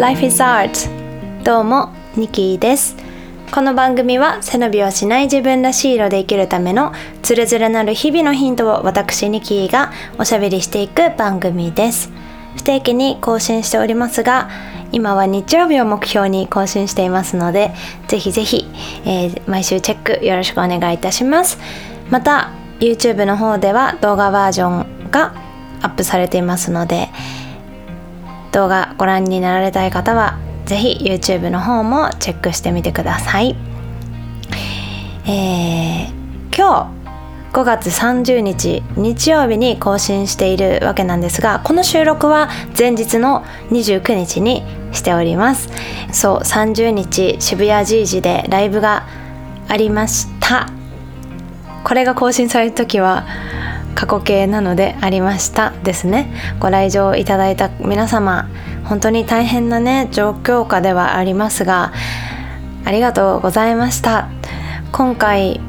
Life is Art. どうもニキーです。この番組は背伸びをしない自分らしい色で生きるためのつれづれなる日々のヒントを私ニキーがおしゃべりしていく番組です。不定期に更新しておりますが今は日曜日を目標に更新していますのでぜひぜひ、えー、毎週チェックよろしくお願いいたします。また YouTube の方では動画バージョンがアップされていますので動画ご覧になられたい方はぜひ YouTube の方もチェックしてみてください、えー、今日5月30日日曜日に更新しているわけなんですがこの収録は前日の29日にしております。そう30日渋谷 G 時でライブがありました。これが更新される時は過去形なのでありましたですね。ご来場いただいた皆様本当に大変なね状況下ではありますがありがとうございました。今回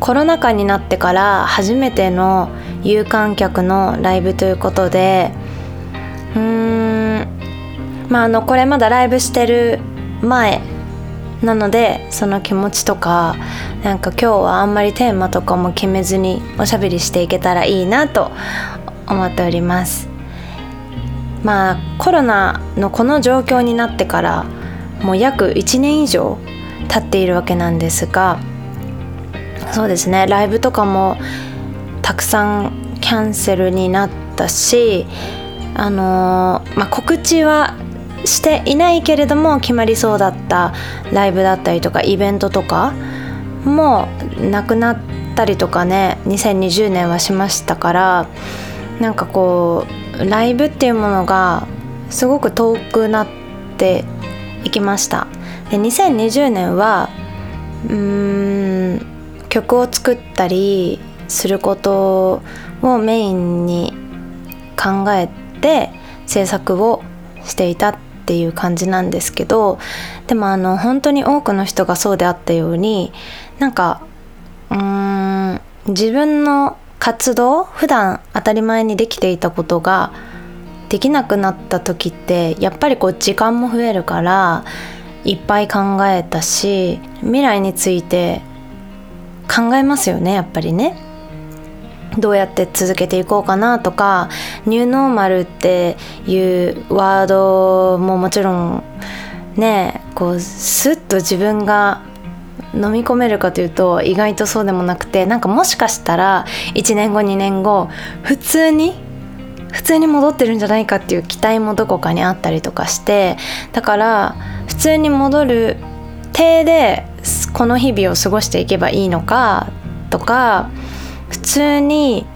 コロナ禍になってから初めての有観客のライブということでうーんまああのこれまだライブしてる前なのでその気持ちとかなんか今日はあんまりテーマとかも決めずにおしゃべりしていけたらいいなと思っております。まあコロナのこの状況になってからもう約1年以上経っているわけなんですがそうですねライブとかもたくさんキャンセルになったしあのー、まあ、告知はしていないけれども決まりそうだったライブだったりとかイベントとかもなくなったりとかね2020年はしましたからなんかこうライブっていうものがすごく遠くなっていきました。で2020年はうーん曲を作ったりすることをメインに考えて制作をしていたっていう感じなんですけどでもあの本当に多くの人がそうであったようになんかうーん自分の活動普段当たり前にできていたことができなくなった時ってやっぱりこう時間も増えるからいっぱい考えたし未来について考えますよねやっぱりね。どうやって続けていこうかなとかニューノーマルっていうワードももちろんねこうスッと自分が飲み込めるかというと意外とそうでもなくてなんかもしかしたら1年後2年後普通に普通に戻ってるんじゃないかっていう期待もどこかにあったりとかしてだから普通に戻る体でこの日々を過ごしていけばいいのかとか普通に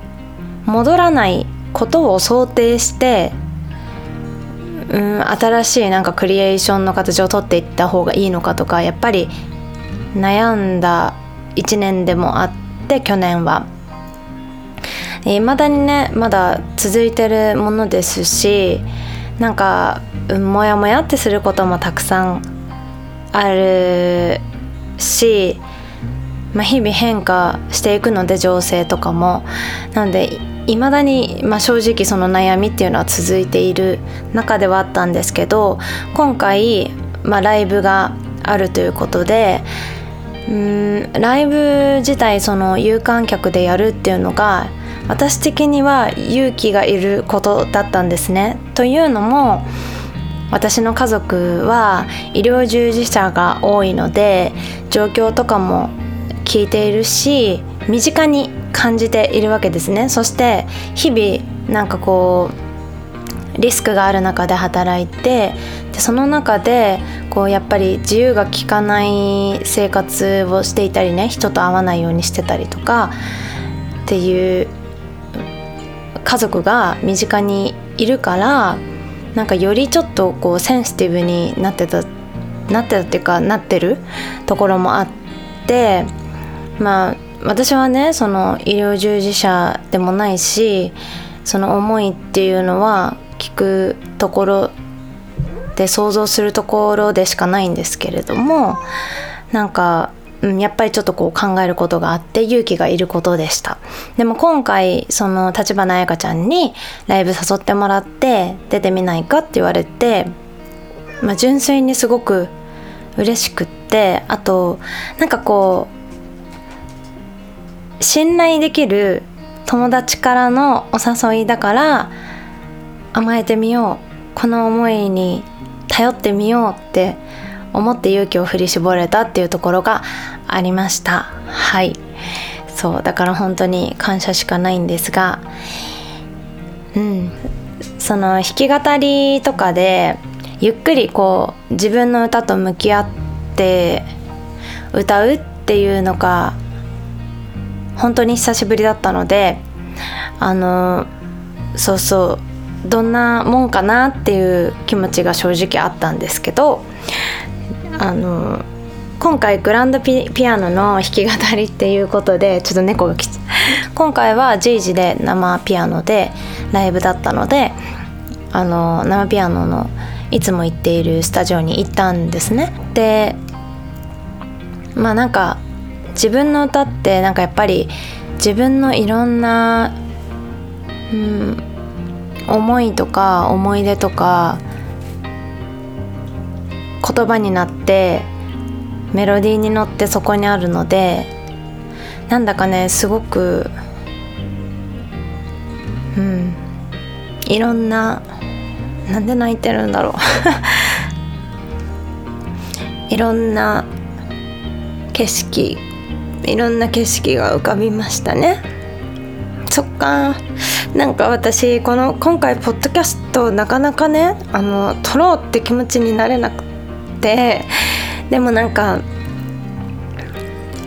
戻らないことを想定してうん新しいなんかクリエーションの形をとっていった方がいいのかとかやっぱり悩んだ1年でもあって去年は。いまだにねまだ続いてるものですしなんかモヤモヤってすることもたくさんあるしまあ、日々変化していくので情勢とかもなのでいまだに、まあ、正直その悩みっていうのは続いている中ではあったんですけど今回、まあ、ライブがあるということでうんライブ自体その有観客でやるっていうのが私的には勇気がいることだったんですね。というのも私の家族は医療従事者が多いので状況とかも聞いているし身近に感じているわけですね。そして日々なんかこうリスクがある中で働いてでその中でこうやっぱり自由が利かない生活をしていたりね人と会わないようにしてたりとかっていう家族が身近にいるからなんかよりちょっとこうセンシティブになってたなってたっていうかなってるところもあってまあ私はねその医療従事者でもないしその思いっていうのは聞くところで想像するところでしかないんですけれどもなんか、うん、やっぱりちょっとこう考えることがあって勇気がいることでした。でも今回その立花彩香ちゃんにライブ誘ってもらって出てみないかって言われてまあ、純粋にすごく嬉しくってあとなんかこう信頼できる友達からのお誘いだから甘えてみようこの思いに頼ってみようって思って勇気を振り絞れたっていうところがありました。はい。そうだから本当に感謝しかないんですがうん。その弾き語りとかでゆっくりこう自分の歌と向き合って歌うっていうのが本当に久しぶりだったのであのそうそうどんなもんかなっていう気持ちが正直あったんですけどあの今回グランドピアノの弾き語りっていうことでちょっと猫が来て今回は G 時で生ピアノでライブだったのであの生ピアノのいつも行っているスタジオに行ったんですね。でまあなんか自分の歌ってなんかやっぱり自分のいろんな、うん、思いとか思い出とか言葉になってメロディーに乗ってそこにあるのでなんだかねすごくうんいろんななんで泣いてるんだろう。いろんな景色いろんな景色が浮かびましたね。そっか。なんか私この今回ポッドキャストなかなかねあの撮ろうって気持ちになれなくてでもなんか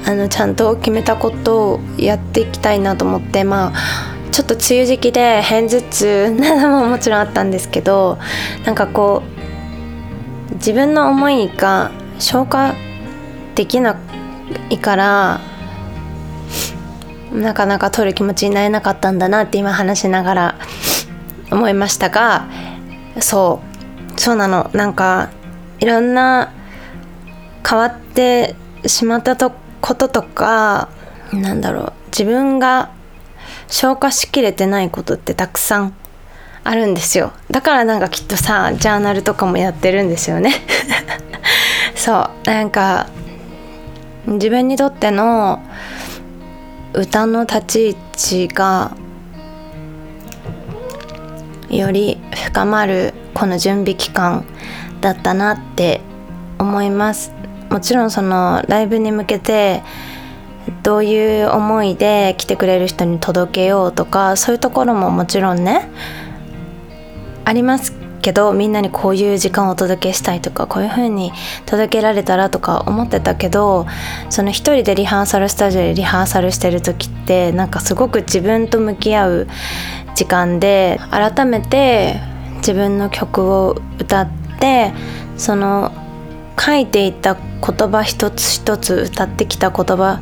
あのちゃんと決めたことをやっていきたいなと思ってまあちょっと梅雨時期で片頭痛などももちろんあったんですけどなんかこう自分の思いが消化できなくいからなかなか取る気持ちになれなかったんだなって今話しながら思いましたがそう。そうなの。なんかいろんな変わってしまったとこととかなんだろう。自分が消化しきれてないことってたくさんあるんですよ。だからなんかきっとさジャーナルとかもやってるんですよね。そう。なんか自分にとっての歌の立ち位置がより深まるこの準備期間だったなって思います。もちろんそのライブに向けてどういう思いで来てくれる人に届けようとかそういうところももちろんねあります。けどみんなにこういう時間をお届けしたいとかこういう風に届けられたらとか思ってたけどその一人でリハーサルスタジオでリハーサルしてる時ってなんかすごく自分と向き合う時間で改めて自分の曲を歌ってその書いていた言葉一つ一つ歌ってきた言葉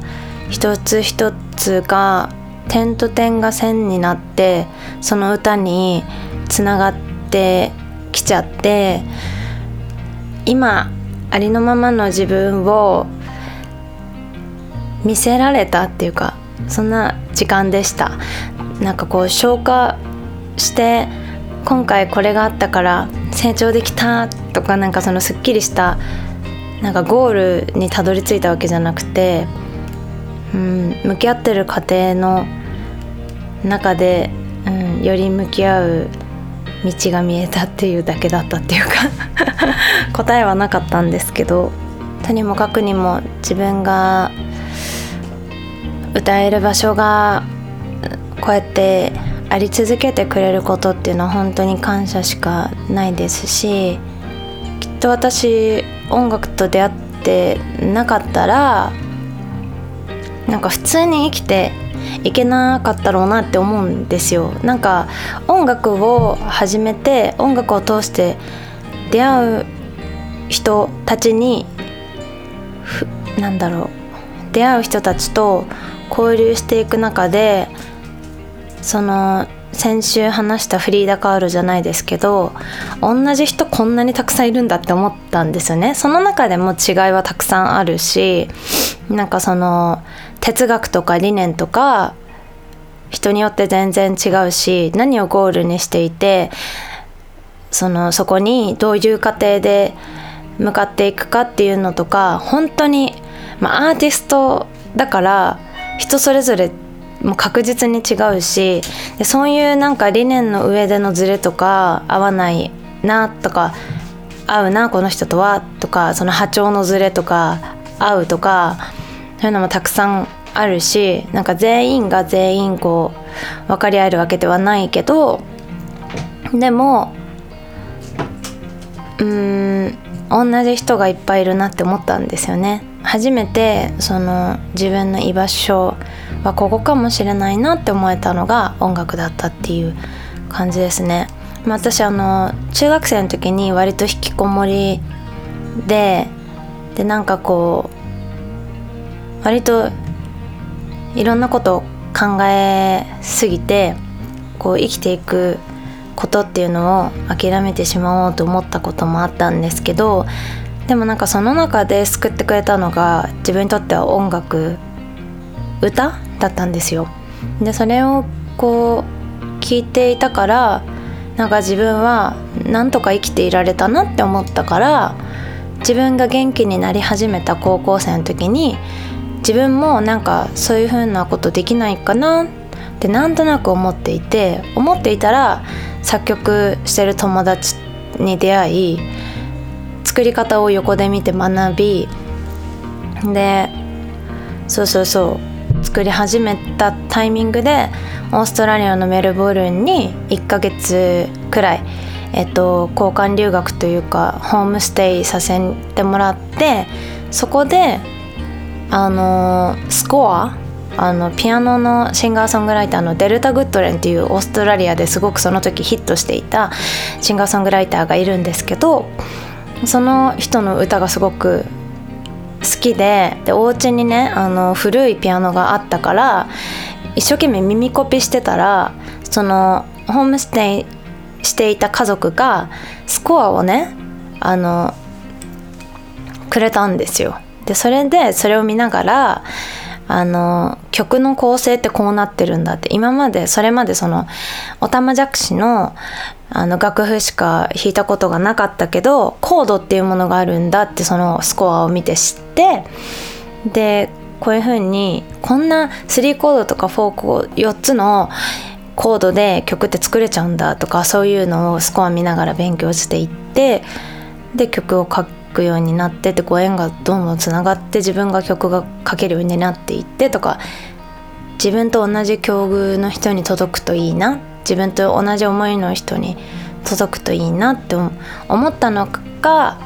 一つ一つが点と点が線になってその歌につながってきちゃって今ありのままの自分を見せられたっていうかそんな時間でした。なんかこう消化して今回これがあったから成長できたとかなんかそのすっきりしたなんかゴールにたどり着いたわけじゃなくてうん向き合ってる過程の中で、うん、より向き合う道が見えたっていうだけだったっていうか 答えはなかったんですけどとにもかくにも自分が歌える場所がこうやってあり続けてくれることっていうのは本当に感謝しかないですしきっと私音楽と出会ってなかったらなんか普通に生きていけなかったろうなって思うんですよ。なんか音楽を始めて音楽を通して出会う人たちになんだろう。出会う人たちと交流していく中でその先週話したフリーダカールじゃないですけど同じ人こんなにたくさんいるんだって思ったんですよね。その中でも違いはたくさんあるしなんかその哲学とか理念とか人によって全然違うし何をゴールにしていてそのそこにどういう過程で向かっていくかっていうのとか本当に、まあ、アーティストだから人それぞれもう確実に違うしでそういうなんか理念の上でのズレとか合わないなとか合うなこの人とはとかその波長のズレとか合うとかそういうのもたくさんあるしなんか全員が全員こう分かり合えるわけではないけどでもうーん同じ人がいっぱいいるなって思ったんですよね。初めてその自分の居場所はここかもしれないなって思えたのが音楽だったっていう感じですね、まあ、私あの中学生の時に割と引きこもりででなんかこう割といろんなことを考えすぎてこう生きていくことっていうのを諦めてしまおうと思ったこともあったんですけどでもなんかその中で救ってくれたのが自分にとっては音楽歌だったんですよ。でそれをこう聞いていたからなんか自分はなんとか生きていられたなって思ったから自分が元気になり始めた高校生の時に自分もなんかそういう風なことできないかなってなんとなく思っていて思っていたら作曲してる友達に出会い作り方を横で見て学びでそうそうそう作り始めたタイミングでオーストラリアのメルボルンに1ヶ月くらい、えっと、交換留学というかホームステイさせてもらってそこであのスコアあのピアノのシンガーソングライターのデルタ・グッドレンっていうオーストラリアですごくその時ヒットしていたシンガーソングライターがいるんですけどその人の歌がすごく好きででお家にねあの古いピアノがあったから一生懸命耳コピしてたらそのホームステイしていた家族がスコアをねあのくれたんですよ。でそれでそれを見ながらあの曲の構成ってこうなってるんだって。今までそれまでそのオタマジャクシのあの楽譜しか弾いたことがなかったけどコードっていうものがあるんだってそのスコアを見て知ってでこういう風にこんな3コードとか4コード4つのコードで曲って作れちゃうんだとかそういうのをスコア見ながら勉強していってで曲を書くようになっててご縁がどんどんつながって自分が曲が書けるようになっていってとか自分と同じ境遇の人に届くといいな自分と同じ思いの人に届くといいなって思ったのが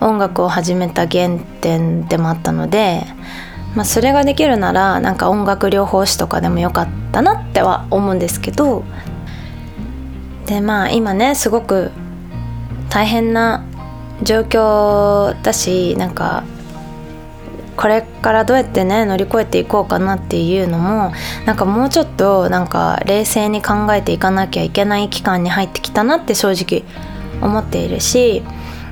音楽を始めた原点でもあったので、まあ、それができるならなんか音楽療法士とかでもよかったなっては思うんですけどでまあ今ねすごく大変な状況だしなんかこれからどうやってね乗り越えていこうかなっていうのもなんかもうちょっとなんか冷静に考えていかなきゃいけない期間に入ってきたなって正直思っているし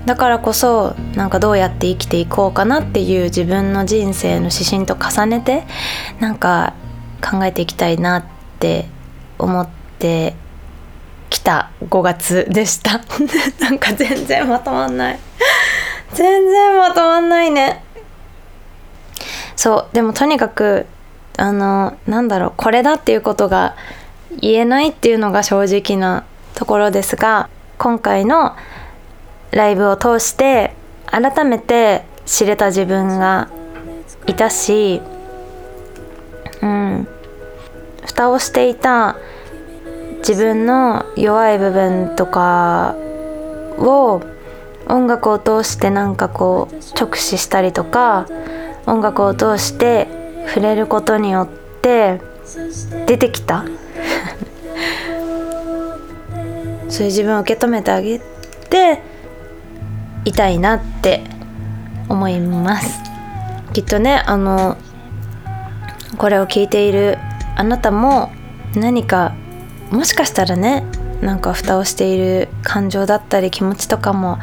だからこそなんかどうやって生きていこうかなっていう自分の人生の指針と重ねてなんか考えていきたいなって思ってきた5月でした。なんか全然まとまんない。全然まとまんないね。そうでもとにかくあのなんだろうこれだっていうことが言えないっていうのが正直なところですが今回のライブを通して改めて知れた自分がいたしうん蓋をしていた自分の弱い部分とかを音楽を通してなんかこう直視したりとか音楽を通して触れることによって出てきた。そういう自分を受け止めてあげていたいなって思います。きっとねあのこれを聞いているあなたも何かもしかしたらねなんか蓋をしている感情だったり気持ちとかも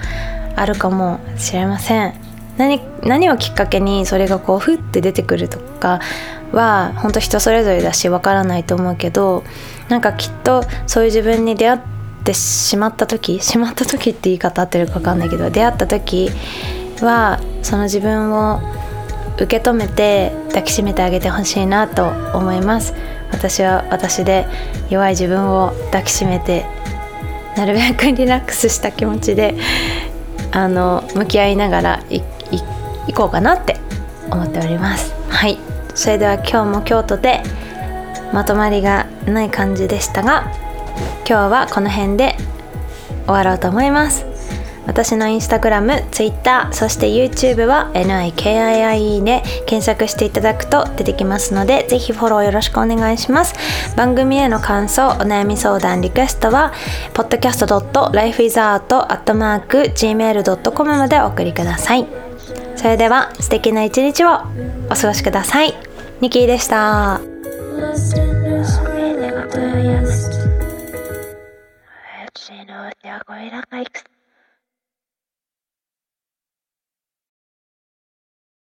あるかもしれません。何何をきっかけにそれがこうふって出てくるとかは本当人それぞれだしわからないと思うけどなんかきっとそういう自分に出会ってしまった時 しまった時って言い方合ってるか分かんないけど出会った時はその自分を受け止めて抱きしめてあげてほしいなと思います。私は私で弱い自分を抱きしめてなるべくリラックスした気持ちであの向き合いながらいいこうかなって思っております。はい。それでは今日も京都でまとまりがない感じでしたが今日はこの辺で終わろうと思います。私のインスタグラム、ツイッター、そして YouTube は NIKIIE で検索していただくと出てきますので、ぜひフォローよろしくお願いします。番組への感想、お悩み相談、リクエストは、podcast.lifeisart.gmail.com までお送りください。それでは素敵な一日をお過ごしください。ニキーでした。Sino te hago ir a